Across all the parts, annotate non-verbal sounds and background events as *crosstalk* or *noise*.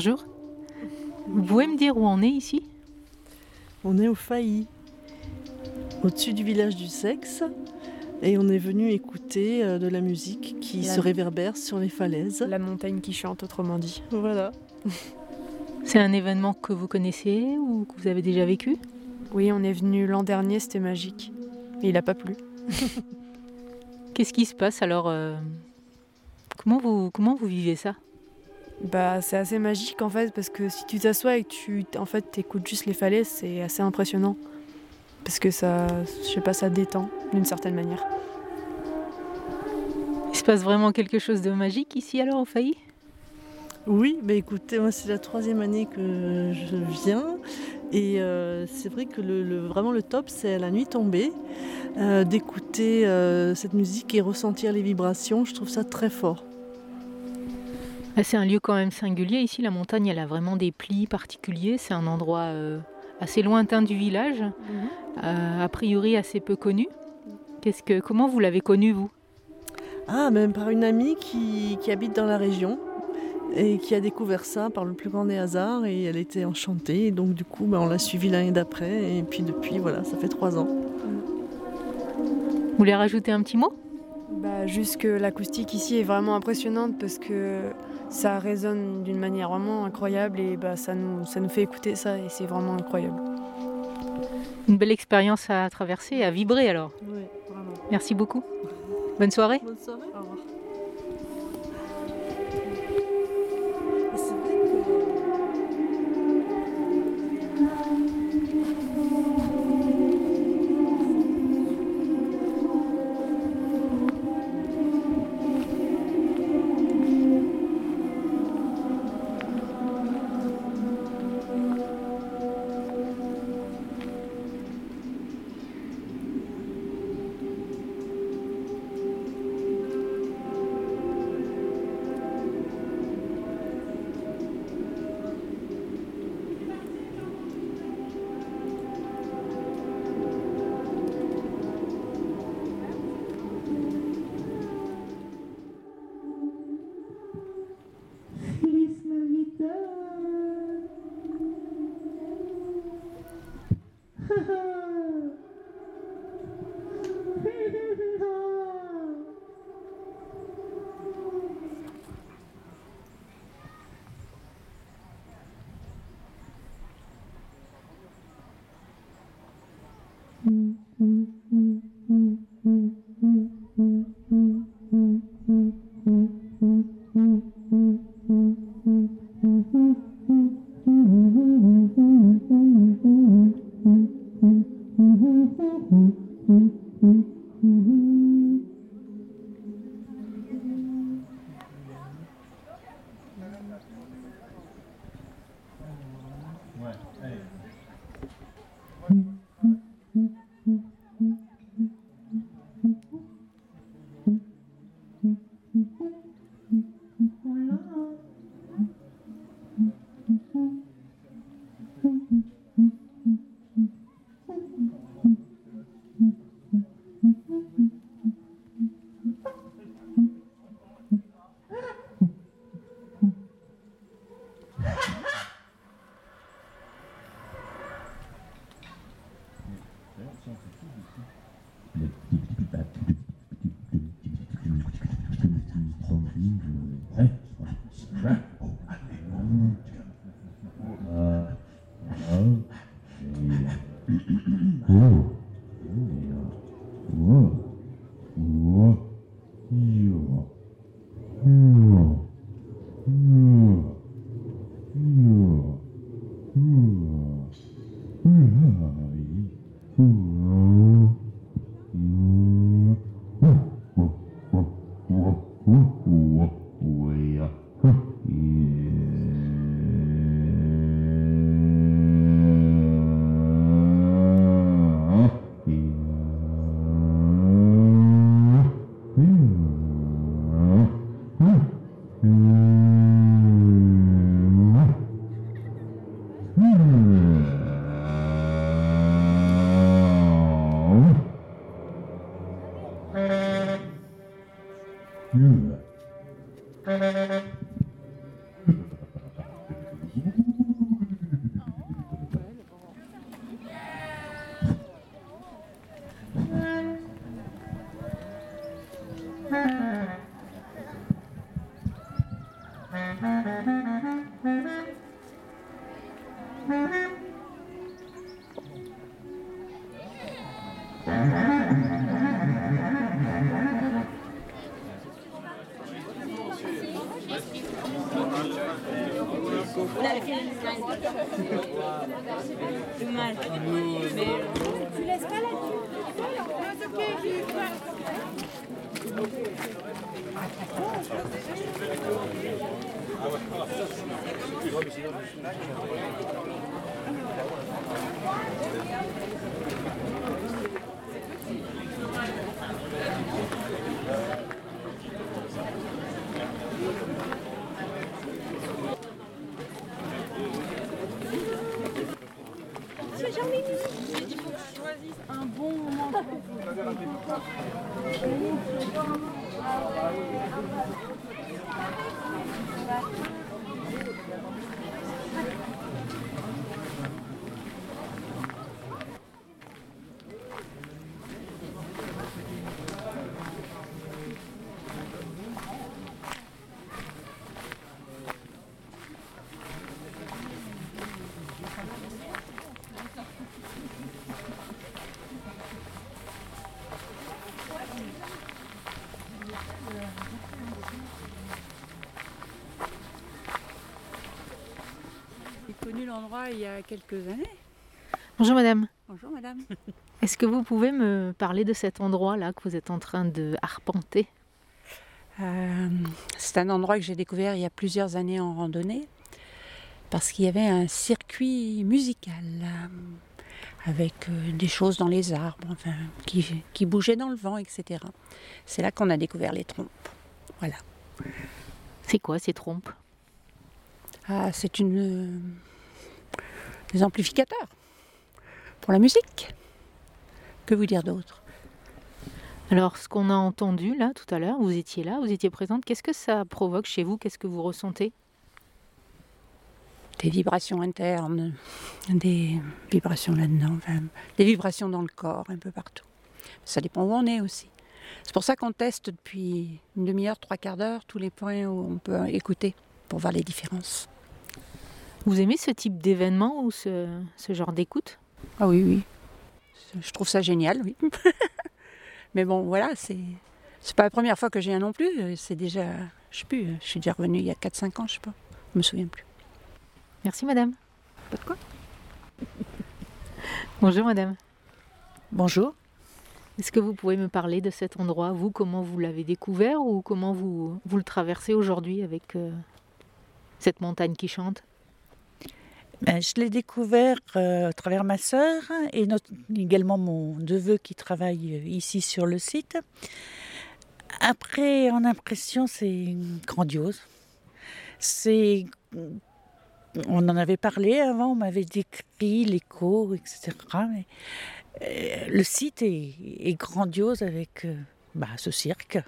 Bonjour. Vous pouvez me dire où on est ici? On est au Failly, au-dessus du village du Sexe, et on est venu écouter euh, de la musique qui La- se réverbère sur les falaises. La montagne qui chante, autrement dit. Voilà. *laughs* C'est un événement que vous connaissez ou que vous avez déjà vécu? Oui, on est venu l'an dernier, c'était magique. Mais il a pas plu. *laughs* Qu'est-ce qui se passe alors euh, comment, vous, comment vous vivez ça? Bah, c'est assez magique en fait, parce que si tu t'assois et que tu en fait, écoutes juste les falaises, c'est assez impressionnant. Parce que ça, je sais pas, ça détend d'une certaine manière. Il se passe vraiment quelque chose de magique ici alors au Failly? Oui, bah écoutez, moi c'est la troisième année que je viens. Et euh, c'est vrai que le, le- vraiment le top, c'est à la nuit tombée, euh, d'écouter euh, cette musique et ressentir les vibrations. Je trouve ça très fort. Ah, C'est un lieu quand même singulier. Ici, la montagne, elle a vraiment des plis particuliers. C'est un endroit euh, assez lointain du village, euh, a priori assez peu connu. Qu'est-ce que, comment vous l'avez connu, vous? Ah, même par une amie qui, qui habite dans la région et qui a découvert ça par le plus grand des hasards et elle était enchantée. Et donc du coup, bah, on l'a suivi l'année d'après et puis depuis, voilà, ça fait trois ans. Vous voulez rajouter un petit mot? Bah, juste que l'acoustique ici est vraiment impressionnante parce que ça résonne d'une manière vraiment incroyable et bah, ça, nous, ça nous fait écouter ça et c'est vraiment incroyable. Une belle expérience à traverser et à vibrer alors. Oui, vraiment. Merci beaucoup. Bonne soirée. Bonne soirée. Au revoir. Ah ouais, ça c'est... J'ai connu l'endroit il y a quelques années. Bonjour madame. Bonjour madame. *laughs* Est-ce que vous pouvez me parler de cet endroit-là que vous êtes en train de arpenter? Euh, c'est un endroit que j'ai découvert il y a plusieurs années en randonnée parce qu'il y avait un circuit musical euh, avec euh, des choses dans les arbres, enfin, qui, qui bougeaient dans le vent, etc. C'est là qu'on a découvert les trompes. Voilà. C'est quoi ces trompes? Ah, c'est une des amplificateurs pour la musique. Que vous dire d'autre? Alors, ce qu'on a entendu là tout à l'heure, vous étiez là, vous étiez présente, qu'est-ce que ça provoque chez vous? Qu'est-ce que vous ressentez? Des vibrations internes, des vibrations là-dedans, enfin, des vibrations dans le corps, un peu partout. Ça dépend où on est aussi. C'est pour ça qu'on teste depuis une demi-heure, trois quarts d'heure, tous les points où on peut écouter pour voir les différences. Vous aimez ce type d'événement ou ce, ce genre d'écoute? Ah oui, oui. Je trouve ça génial, oui. *laughs* Mais bon, voilà, c'est c'est pas la première fois que j'ai un non plus. C'est déjà, je sais plus, je suis déjà revenue il y a 4-5 ans, je sais pas. Je me souviens plus. Merci madame. Pas de quoi? *laughs* Bonjour madame. Bonjour. Est-ce que vous pouvez me parler de cet endroit? Vous, comment vous l'avez découvert ou comment vous, vous le traversez aujourd'hui avec euh, cette montagne qui chante? Je l'ai découvert euh, à travers ma sœur et également mon neveu qui travaille euh, ici sur le site. Après, en impression, c'est grandiose. C'est, on en avait parlé avant, on m'avait décrit l'écho, etc. Euh, le site est, grandiose avec bah, ce cirque,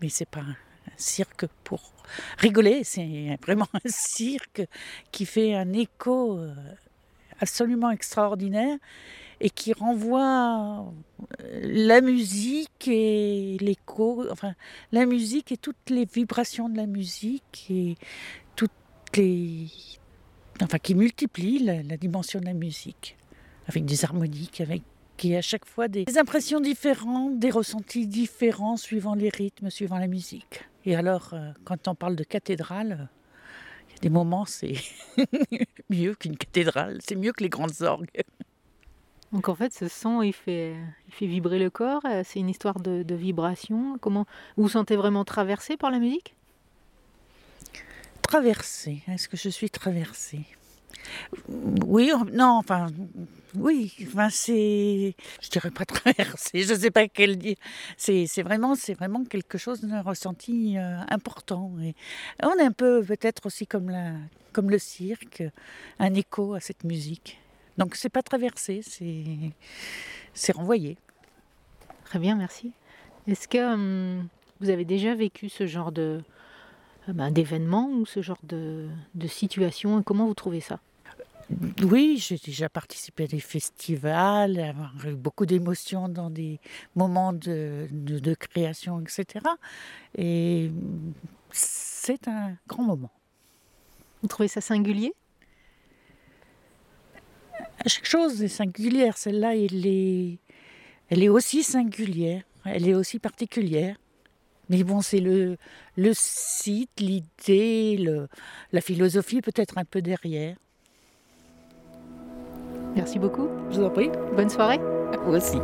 mais c'est pas un cirque pour rigoler, c'est vraiment un cirque qui fait un écho euh, absolument extraordinaire. et qui renvoie euh, la musique et l'écho, enfin la musique et toutes les vibrations de la musique et toutes les, enfin qui multiplient la, la dimension de la musique avec des harmoniques, avec qui à chaque fois des impressions différentes, des ressentis différents suivant les rythmes, suivant la musique. Et alors, euh, quand on parle de cathédrale, euh, il y a des moments, c'est *laughs* mieux qu'une cathédrale, c'est mieux que les grandes orgues. Donc en fait, ce son, il fait, il fait vibrer le corps. euh, C'est une histoire de, de vibration. Comment vous vous sentez vraiment traversé par la musique? Traversée, est-ce que je suis traversée? Oui, non, enfin, oui, enfin, c'est, je dirais pas traversée, je sais pas quel dire. C'est, vraiment, c'est vraiment quelque chose d'un ressenti euh, important. Et on est un peu peut-être aussi comme la, comme le cirque, un écho à cette musique. Donc c'est pas traversé, c'est, c'est renvoyé. Très bien, merci. Est-ce que hum, vous avez déjà vécu ce genre de ben, d'événement ou ce genre de, de situation et comment vous trouvez ça? Oui, j'ai déjà participé à des festivals, avoir eu beaucoup d'émotions dans des moments de, de- de création, etc. Et c'est un grand moment. Vous trouvez ça singulier? Chaque chose est singulière. Celle-là, elle est, elle est aussi singulière. Elle est aussi particulière. Mais bon, c'est le, le site, l'idée, le- la philosophie peut-être un peu derrière. Merci beaucoup. Je vous en prie. Bonne soirée. Vous aussi.